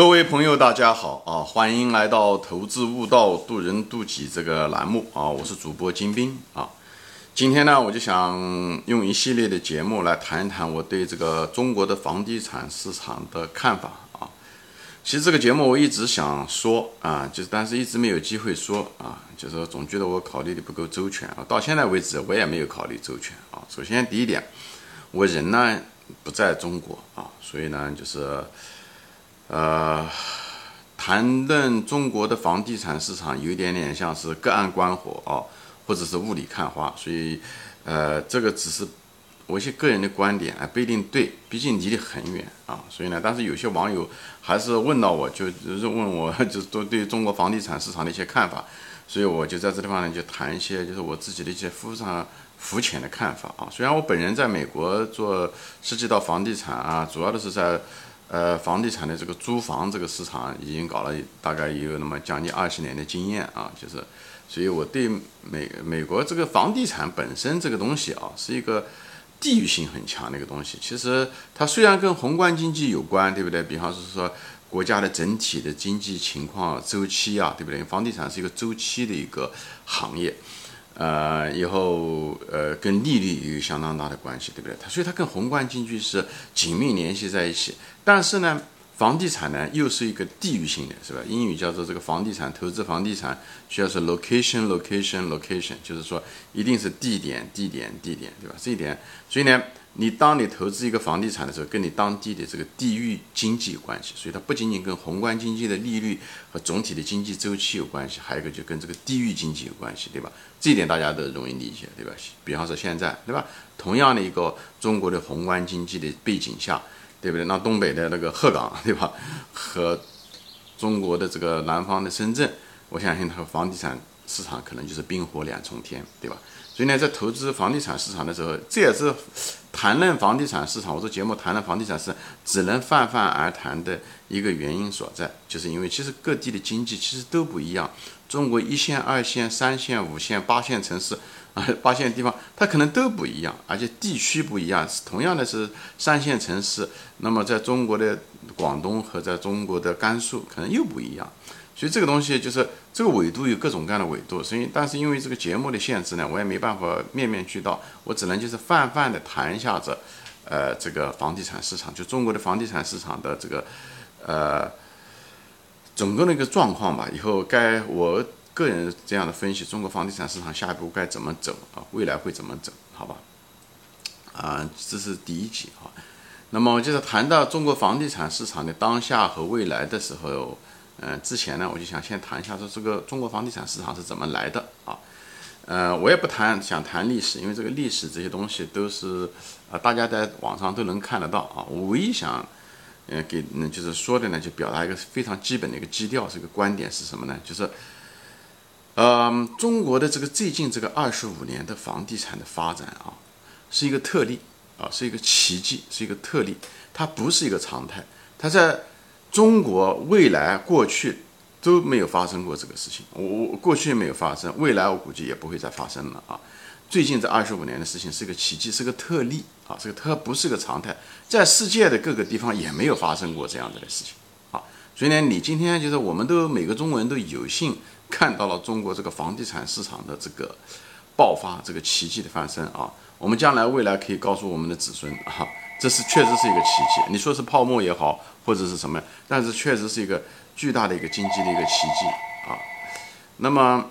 各位朋友，大家好啊！欢迎来到《投资悟道，渡人渡己》这个栏目啊！我是主播金兵啊。今天呢，我就想用一系列的节目来谈一谈我对这个中国的房地产市场的看法啊。其实这个节目我一直想说啊，就是但是一直没有机会说啊，就是总觉得我考虑的不够周全啊。到现在为止，我也没有考虑周全啊。首先第一点，我人呢不在中国啊，所以呢就是。呃，谈论中国的房地产市场，有一点点像是隔岸观火啊，或者是雾里看花，所以，呃，这个只是我一些个人的观点，啊，不一定对，毕竟离得很远啊，所以呢，但是有些网友还是问到我，就就是问我，就是都对中国房地产市场的一些看法，所以我就在这地方呢，就谈一些就是我自己的一些非常肤浅的看法啊。虽然我本人在美国做涉及到房地产啊，主要的是在。呃，房地产的这个租房这个市场已经搞了大概也有那么将近二十年的经验啊，就是，所以我对美美国这个房地产本身这个东西啊，是一个地域性很强的一个东西。其实它虽然跟宏观经济有关，对不对？比方是说国家的整体的经济情况周期啊，对不对？房地产是一个周期的一个行业。呃，以后呃，跟利率有相当大的关系，对不对？它所以它跟宏观经济是紧密联系在一起。但是呢，房地产呢又是一个地域性的，是吧？英语叫做这个房地产投资，房地产需要是 location，location，location，就是说一定是地点，地点，地点，对吧？这一点，所以呢。你当你投资一个房地产的时候，跟你当地的这个地域经济有关系，所以它不仅仅跟宏观经济的利率和总体的经济周期有关系，还有一个就跟这个地域经济有关系，对吧？这一点大家都容易理解，对吧？比方说现在，对吧？同样的一个中国的宏观经济的背景下，对不对？那东北的那个鹤岗，对吧？和中国的这个南方的深圳，我相信它房地产市场可能就是冰火两重天，对吧？所以呢，在投资房地产市场的时候，这也是谈论房地产市场。我做节目谈论房地产是只能泛泛而谈的一个原因所在，就是因为其实各地的经济其实都不一样。中国一线、二线、三线、五线、八线城市啊，八线地方它可能都不一样，而且地区不一样。同样的是三线城市，那么在中国的广东和在中国的甘肃可能又不一样。所以这个东西就是这个纬度有各种各样的纬度，所以但是因为这个节目的限制呢，我也没办法面面俱到，我只能就是泛泛的谈一下子，呃，这个房地产市场，就中国的房地产市场的这个，呃，整个的一个状况吧。以后该我个人这样的分析，中国房地产市场下一步该怎么走啊？未来会怎么走？好吧？啊，这是第一集啊。那么就是谈到中国房地产市场的当下和未来的时候。嗯，之前呢，我就想先谈一下说这个中国房地产市场是怎么来的啊？呃，我也不谈，想谈历史，因为这个历史这些东西都是啊，大家在网上都能看得到啊。我唯一想，嗯，给嗯就是说的呢，就表达一个非常基本的一个基调，这个观点是什么呢？就是，呃，中国的这个最近这个二十五年的房地产的发展啊，是一个特例啊，是一个奇迹，是一个特例，它不是一个常态，它在。中国未来、过去都没有发生过这个事情，我我过去没有发生，未来我估计也不会再发生了啊。最近这二十五年的事情是个奇迹，是个特例啊，这个特不是个常态，在世界的各个地方也没有发生过这样子的事情啊。所以呢，你今天就是我们都每个中国人都有幸看到了中国这个房地产市场的这个爆发，这个奇迹的发生啊。我们将来未来可以告诉我们的子孙啊。这是确实是一个奇迹，你说是泡沫也好，或者是什么，但是确实是一个巨大的一个经济的一个奇迹啊。那么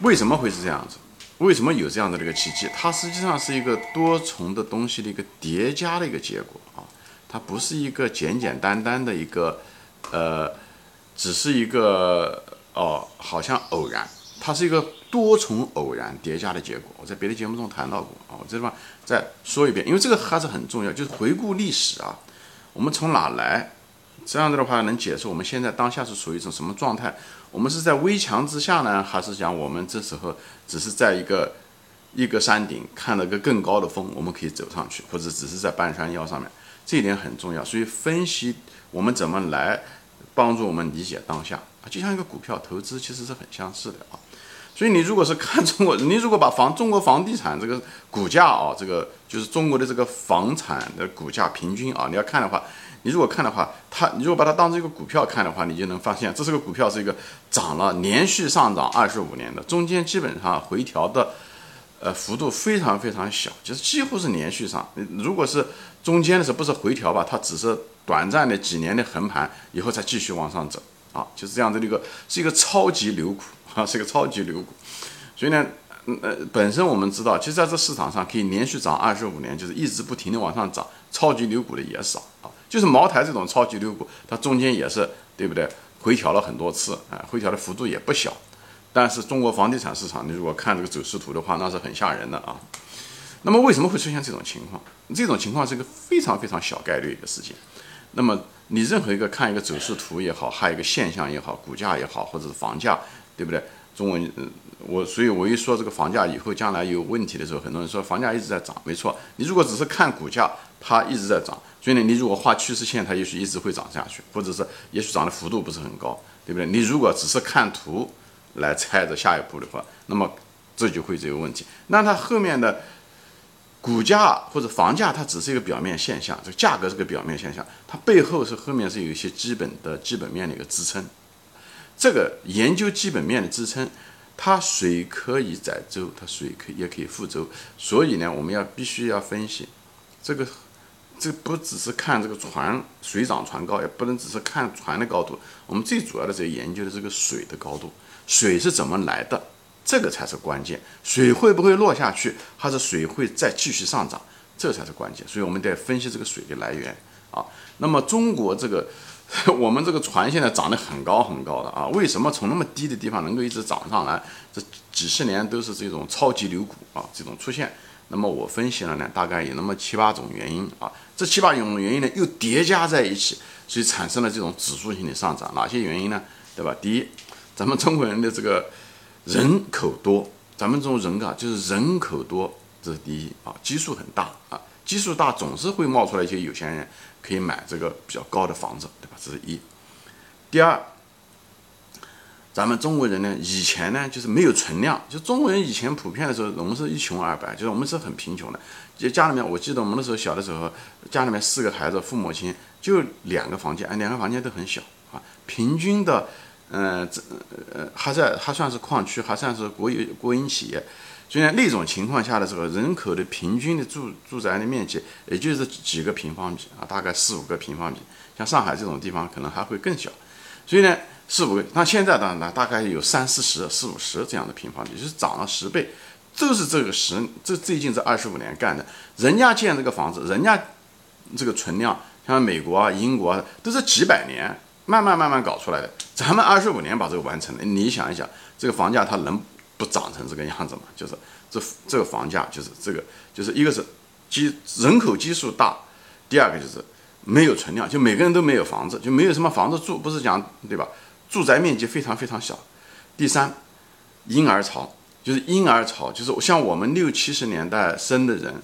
为什么会是这样子？为什么有这样的一个奇迹？它实际上是一个多重的东西的一个叠加的一个结果啊，它不是一个简简单单的一个呃，只是一个哦，好像偶然。它是一个多重偶然叠加的结果。我在别的节目中谈到过啊，我这地方再说一遍，因为这个还是很重要，就是回顾历史啊。我们从哪来？这样子的话能解释我们现在当下是处于一种什么状态？我们是在危墙之下呢，还是讲我们这时候只是在一个一个山顶看了个更高的峰，我们可以走上去，或者只是在半山腰上面？这一点很重要。所以分析我们怎么来帮助我们理解当下啊，就像一个股票投资其实是很相似的啊。所以你如果是看中国，你如果把房中国房地产这个股价啊，这个就是中国的这个房产的股价平均啊，你要看的话，你如果看的话，它你如果把它当成一个股票看的话，你就能发现这是个股票，是一个涨了连续上涨二十五年的，中间基本上回调的，呃幅度非常非常小，就是几乎是连续上。如果是中间的时候不是回调吧，它只是短暂的几年的横盘，以后再继续往上走啊，就是这样的一个是一个超级牛股啊，是个超级牛股。所以呢，呃，本身我们知道，其实在这市场上可以连续涨二十五年，就是一直不停的往上涨，超级牛股的也少啊。就是茅台这种超级牛股，它中间也是对不对？回调了很多次啊，回调的幅度也不小。但是中国房地产市场，你如果看这个走势图的话，那是很吓人的啊。那么为什么会出现这种情况？这种情况是一个非常非常小概率的事情。那么你任何一个看一个走势图也好，还有一个现象也好，股价也好，或者是房价，对不对？中文嗯，我所以我一说这个房价以后将来有问题的时候，很多人说房价一直在涨，没错。你如果只是看股价，它一直在涨。所以呢，你如果画趋势线，它也许一直会涨下去，或者是也许涨的幅度不是很高，对不对？你如果只是看图来猜着下一步的话，那么这就会这个问题。那它后面的股价或者房价，它只是一个表面现象，这个价格是个表面现象，它背后是后面是有一些基本的基本面的一个支撑。这个研究基本面的支撑，它水可以载舟，它水可也可以覆舟。所以呢，我们要必须要分析这个。这不只是看这个船水涨船高，也不能只是看船的高度。我们最主要的是研究的这个水的高度，水是怎么来的，这个才是关键。水会不会落下去，还是水会再继续上涨，这才是关键。所以我们得分析这个水的来源啊。那么中国这个，我们这个船现在涨得很高很高的啊，为什么从那么低的地方能够一直涨上来？这几十年都是这种超级牛股啊，这种出现。那么我分析了呢，大概有那么七八种原因啊，这七八种原因呢又叠加在一起，所以产生了这种指数性的上涨。哪些原因呢？对吧？第一，咱们中国人的这个人口多，咱们这种人啊，就是人口多，这是第一啊，基数很大啊，基数大总是会冒出来一些有钱人可以买这个比较高的房子，对吧？这是一。第二。咱们中国人呢，以前呢就是没有存量，就中国人以前普遍的时候，我们是一穷二白，就是我们是很贫穷的。就家里面，我记得我们那时候小的时候，家里面四个孩子，父母亲就两个房间，两个房间都很小啊。平均的，嗯，这呃还在还算是矿区，还算是国有国营企业。所以呢，那种情况下的时候，人口的平均的住住宅的面积也就是几个平方米啊，大概四五个平方米。像上海这种地方，可能还会更小。所以呢。四五个，那现在当然呢，大概有三四十、四五十这样的平方米，就是涨了十倍，都是这个十这最近这二十五年干的。人家建这个房子，人家这个存量，像美国啊、英国啊，都是几百年慢慢慢慢搞出来的。咱们二十五年把这个完成了，你想一想，这个房价它能不涨成这个样子嘛？就是这这个房价就是这个，就是一个是基人口基数大，第二个就是没有存量，就每个人都没有房子，就没有什么房子住，不是讲对吧？住宅面积非常非常小。第三，婴儿潮就是婴儿潮，就是像我们六七十年代生的人，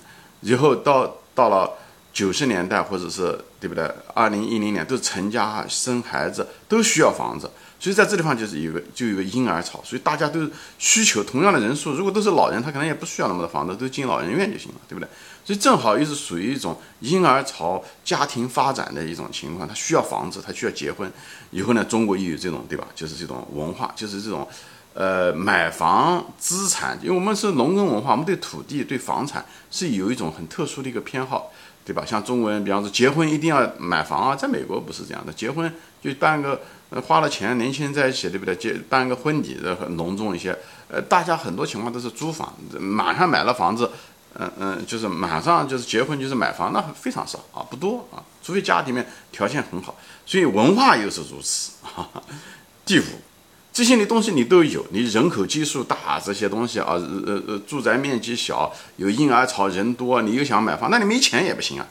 以后到到了九十年代或者是对不对？二零一零年都成家生孩子，都需要房子。所以在这地方就是有个就有个婴儿潮，所以大家都需求同样的人数，如果都是老人，他可能也不需要那么多房子，都进老人院就行了，对不对？所以正好又是属于一种婴儿潮、家庭发展的一种情况，他需要房子，他需要结婚。以后呢，中国又有这种对吧？就是这种文化，就是这种呃买房资产，因为我们是农耕文化，我们对土地、对房产是有一种很特殊的一个偏好，对吧？像中国人，比方说结婚一定要买房啊，在美国不是这样的，结婚就办个。花了钱，年轻人在一起，对不对？结办个婚礼的很隆重一些。呃，大家很多情况都是租房，马上买了房子，嗯嗯，就是马上就是结婚就是买房，那非常少啊，不多啊，除非家里面条件很好。所以文化又是如此。第五，这些的东西你都有，你人口基数大，这些东西啊，呃呃，住宅面积小，有婴儿潮，人多，你又想买房，那你没钱也不行啊。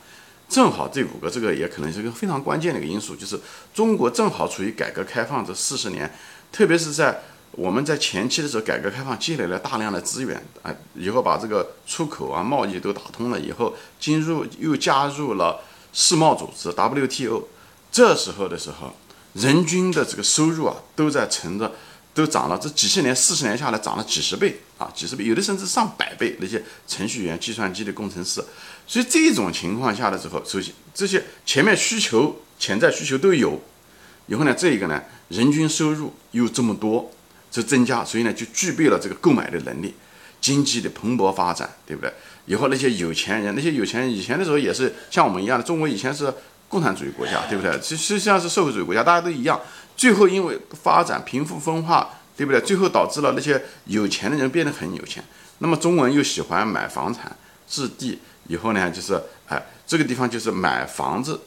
正好这五个，这个也可能是一个非常关键的一个因素，就是中国正好处于改革开放这四十年，特别是在我们在前期的时候，改革开放积累了大量的资源啊，以后把这个出口啊、贸易都打通了以后，进入又加入了世贸组织 WTO，这时候的时候，人均的这个收入啊，都在乘着都涨了，这几十年、四十年下来涨了几十倍啊，几十倍，有的甚至上百倍。那些程序员、计算机的工程师，所以这种情况下的时候，首先这些前面需求、潜在需求都有，以后呢，这一个呢，人均收入又这么多，这增加，所以呢，就具备了这个购买的能力，经济的蓬勃发展，对不对？以后那些有钱人，那些有钱人以前的时候也是像我们一样的，中国以前是共产主义国家，对不对？实实际上是社会主义国家，大家都一样。最后因为发展贫富分化，对不对？最后导致了那些有钱的人变得很有钱。那么中国人又喜欢买房产置地，以后呢，就是哎，这个地方就是买房子，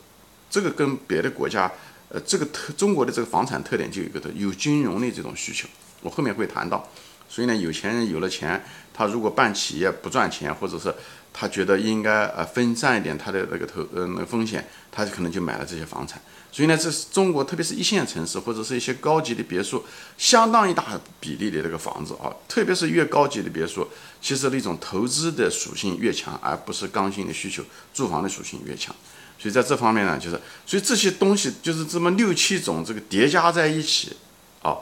这个跟别的国家，呃，这个特中国的这个房产特点就有一个的，有金融的这种需求，我后面会谈到。所以呢，有钱人有了钱，他如果办企业不赚钱，或者是他觉得应该呃分散一点他的那个投呃那个风险，他就可能就买了这些房产。所以呢，这是中国特别是一线城市或者是一些高级的别墅，相当一大比例的这个房子啊，特别是越高级的别墅，其实那种投资的属性越强，而不是刚性的需求，住房的属性越强。所以在这方面呢，就是所以这些东西就是这么六七种这个叠加在一起啊，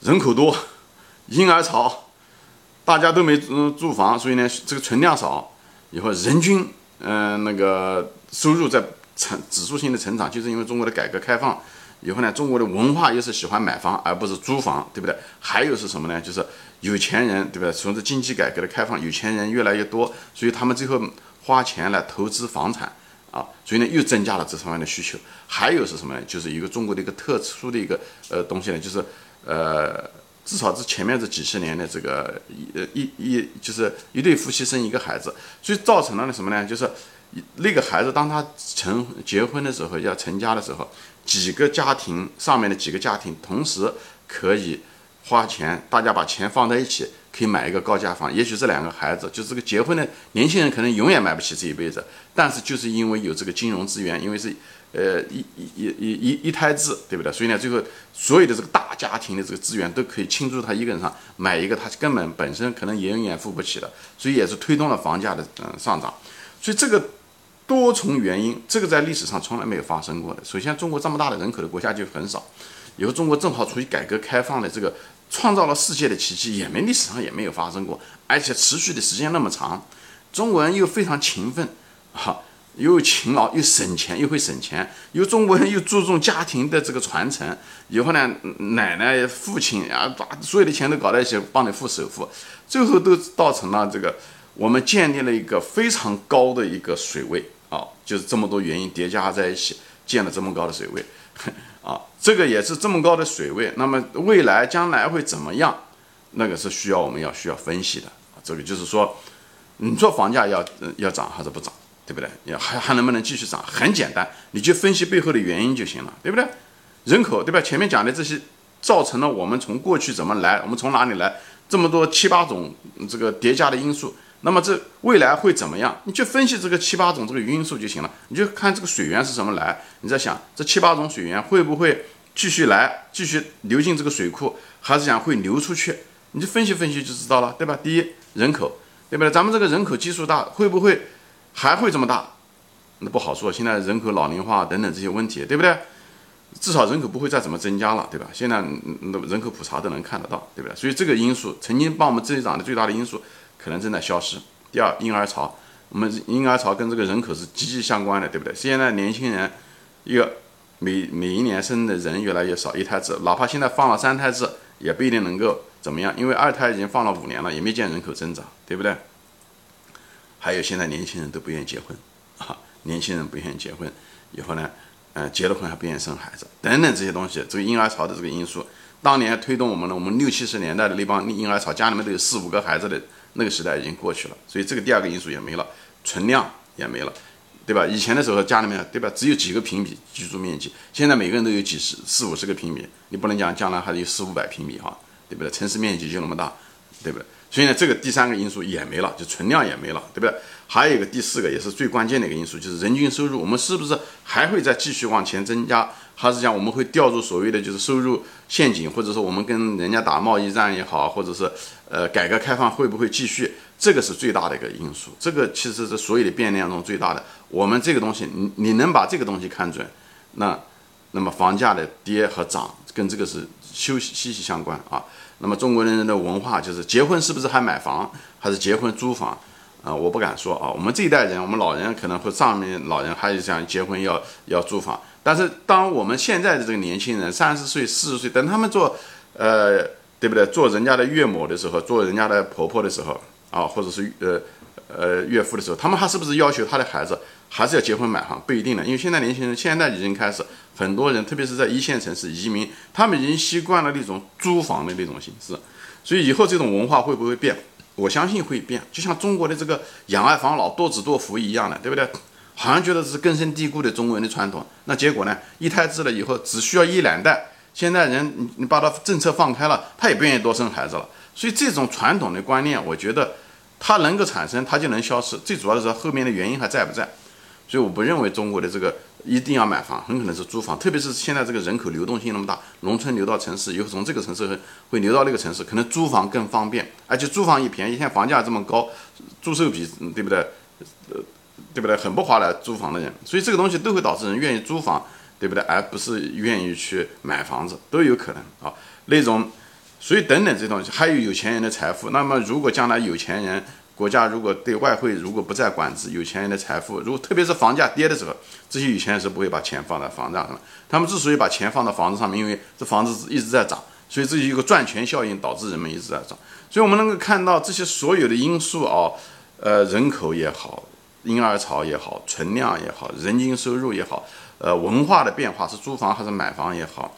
人口多。婴儿潮，大家都没嗯住房，所以呢，这个存量少，以后人均嗯那个收入在成指数性的成长，就是因为中国的改革开放以后呢，中国的文化又是喜欢买房而不是租房，对不对？还有是什么呢？就是有钱人，对不对？随着经济改革的开放，有钱人越来越多，所以他们最后花钱来投资房产啊，所以呢又增加了这方面的需求。还有是什么呢？就是一个中国的一个特殊的一个呃东西呢，就是呃。至少是前面这几十年的这个一一一就是一对夫妻生一个孩子，所以造成了什么呢？就是那个孩子当他成结婚的时候要成家的时候，几个家庭上面的几个家庭同时可以花钱，大家把钱放在一起，可以买一个高价房。也许这两个孩子就这个结婚的年轻人可能永远买不起这一辈子，但是就是因为有这个金融资源，因为是。呃，一一一一一一胎制，对不对？所以呢，最后所有的这个大家庭的这个资源都可以倾注他一个人上，买一个他根本本身可能永远付不起的，所以也是推动了房价的嗯上涨。所以这个多重原因，这个在历史上从来没有发生过的。首先，中国这么大的人口的国家就很少，以后中国正好处于改革开放的这个创造了世界的奇迹，也没历史上也没有发生过，而且持续的时间那么长，中国人又非常勤奋，哈。又勤劳又省钱，又会省钱。又中国人 又注重家庭的这个传承。以后呢，奶奶、父亲啊，把所有的钱都搞在一起，帮你付首付，最后都造成了这个我们建立了一个非常高的一个水位啊，就是这么多原因叠加在一起，建了这么高的水位 啊。这个也是这么高的水位，那么未来将来会怎么样？那个是需要我们要需要分析的。这个就是说，你说房价要要涨还是不涨？对不对？要还还能不能继续涨？很简单，你就分析背后的原因就行了，对不对？人口，对吧？前面讲的这些造成了我们从过去怎么来，我们从哪里来，这么多七八种这个叠加的因素，那么这未来会怎么样？你就分析这个七八种这个因素就行了。你就看这个水源是怎么来，你在想这七八种水源会不会继续来，继续流进这个水库，还是讲会流出去？你就分析分析就知道了，对吧？第一，人口，对不对？咱们这个人口基数大，会不会？还会这么大，那不好说。现在人口老龄化等等这些问题，对不对？至少人口不会再怎么增加了，对吧？现在那人口普查都能看得到，对不对？所以这个因素曾经帮我们增长的最大的因素，可能正在消失。第二，婴儿潮，我们婴儿潮跟这个人口是息息相关的，对不对？现在年轻人一个每每一年生的人越来越少，一胎制，哪怕现在放了三胎制，也不一定能够怎么样，因为二胎已经放了五年了，也没见人口增长，对不对？还有现在年轻人都不愿意结婚，啊，年轻人不愿意结婚，以后呢，嗯，结了婚还不愿意生孩子，等等这些东西，这个婴儿潮的这个因素，当年推动我们的，我们六七十年代的那帮婴儿潮，家里面都有四五个孩子的那个时代已经过去了，所以这个第二个因素也没了，存量也没了，对吧？以前的时候家里面，对吧，只有几个平米居住面积，现在每个人都有几十四五十个平米，你不能讲将来还有四五百平米哈，对不对？城市面积就那么大，对不对？所以呢，这个第三个因素也没了，就存量也没了，对不对？还有一个第四个，也是最关键的一个因素，就是人均收入，我们是不是还会再继续往前增加？还是讲我们会掉入所谓的就是收入陷阱，或者说我们跟人家打贸易战也好，或者是呃改革开放会不会继续？这个是最大的一个因素。这个其实是所有的变量中最大的。我们这个东西，你你能把这个东西看准，那那么房价的跌和涨跟这个是息息息相关啊。那么中国人的文化就是结婚是不是还买房，还是结婚租房啊？我不敢说啊。我们这一代人，我们老人可能会上面老人还是想结婚要要租房，但是当我们现在的这个年轻人三十岁、四十岁，等他们做呃对不对？做人家的岳母的时候，做人家的婆婆的时候啊，或者是呃呃岳父的时候，他们还是不是要求他的孩子还是要结婚买房？不一定的，因为现在年轻人现在已经开始。很多人，特别是在一线城市移民，他们已经习惯了那种租房的那种形式，所以以后这种文化会不会变？我相信会变。就像中国的这个养儿防老、多子多福一样的，对不对？好像觉得是根深蒂固的中国人的传统。那结果呢？一胎制了以后，只需要一两代。现在人，你你把他政策放开了，他也不愿意多生孩子了。所以这种传统的观念，我觉得它能够产生，它就能消失。最主要的是后面的原因还在不在？所以我不认为中国的这个。一定要买房，很可能是租房，特别是现在这个人口流动性那么大，农村流到城市，以后从这个城市会会流到那个城市，可能租房更方便，而且租房也便宜。现在房价这么高，租售比对不对？呃，对不对？很不划来租房的人，所以这个东西都会导致人愿意租房，对不对？而不是愿意去买房子，都有可能啊。那种，所以等等这东西，还有有钱人的财富。那么如果将来有钱人，国家如果对外汇如果不再管制，有钱人的财富，如果特别是房价跌的时候，这些有钱人是不会把钱放在房价上。他们之所以把钱放到房子上面，因为这房子一直在涨，所以这一个赚钱效应导致人们一直在涨。所以我们能够看到这些所有的因素啊，呃，人口也好，婴儿潮也好，存量也好，人均收入也好，呃，文化的变化是租房还是买房也好。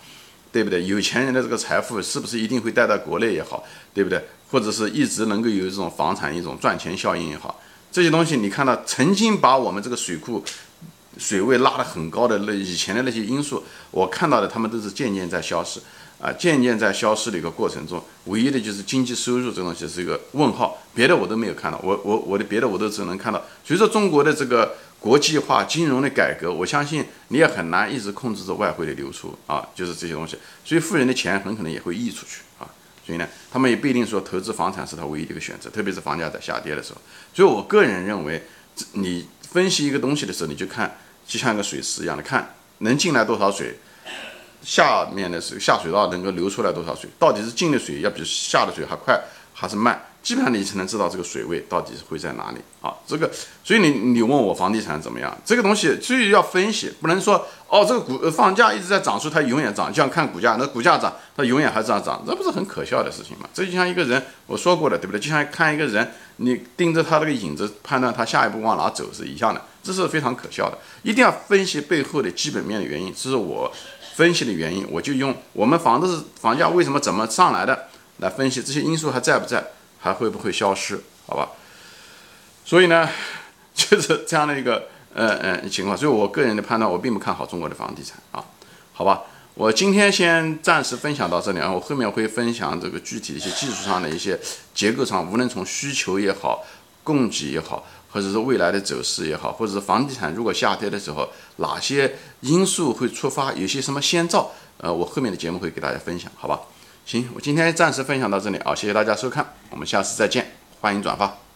对不对？有钱人的这个财富是不是一定会带到国内也好，对不对？或者是一直能够有这种房产一种赚钱效应也好，这些东西你看到曾经把我们这个水库水位拉得很高的那以前的那些因素，我看到的他们都是渐渐在消失。啊，渐渐在消失的一个过程中，唯一的就是经济收入这东西是一个问号，别的我都没有看到，我我我的别的我都只能看到，随着中国的这个。国际化金融的改革，我相信你也很难一直控制着外汇的流出啊，就是这些东西，所以富人的钱很可能也会溢出去啊，所以呢，他们也不一定说投资房产是他唯一的一个选择，特别是房价在下跌的时候。所以我个人认为，你分析一个东西的时候，你就看就像一个水池一样的，看能进来多少水，下面的水下水道能够流出来多少水，到底是进的水要比下的水还快还是慢？基本上你才能知道这个水位到底会在哪里啊？这个，所以你你问我房地产怎么样？这个东西所以要分析，不能说哦，这个股房价一直在涨，说它永远涨，就像看股价，那股价涨，它永远还这样涨，这不是很可笑的事情吗？这就像一个人，我说过的，对不对？就像看一个人，你盯着他这个影子判断他下一步往哪走是一样的，这是非常可笑的。一定要分析背后的基本面的原因，这是我分析的原因，我就用我们房子房价为什么怎么上来的来分析这些因素还在不在？还会不会消失？好吧，所以呢，就是这样的一个呃呃情况。所以我个人的判断，我并不看好中国的房地产啊。好吧，我今天先暂时分享到这里啊。我后面会分享这个具体的一些技术上的一些结构上，无论从需求也好、供给也好，或者是未来的走势也好，或者是房地产如果下跌的时候，哪些因素会触发，有些什么先兆？呃，我后面的节目会给大家分享，好吧？行，我今天暂时分享到这里啊，谢谢大家收看，我们下次再见，欢迎转发。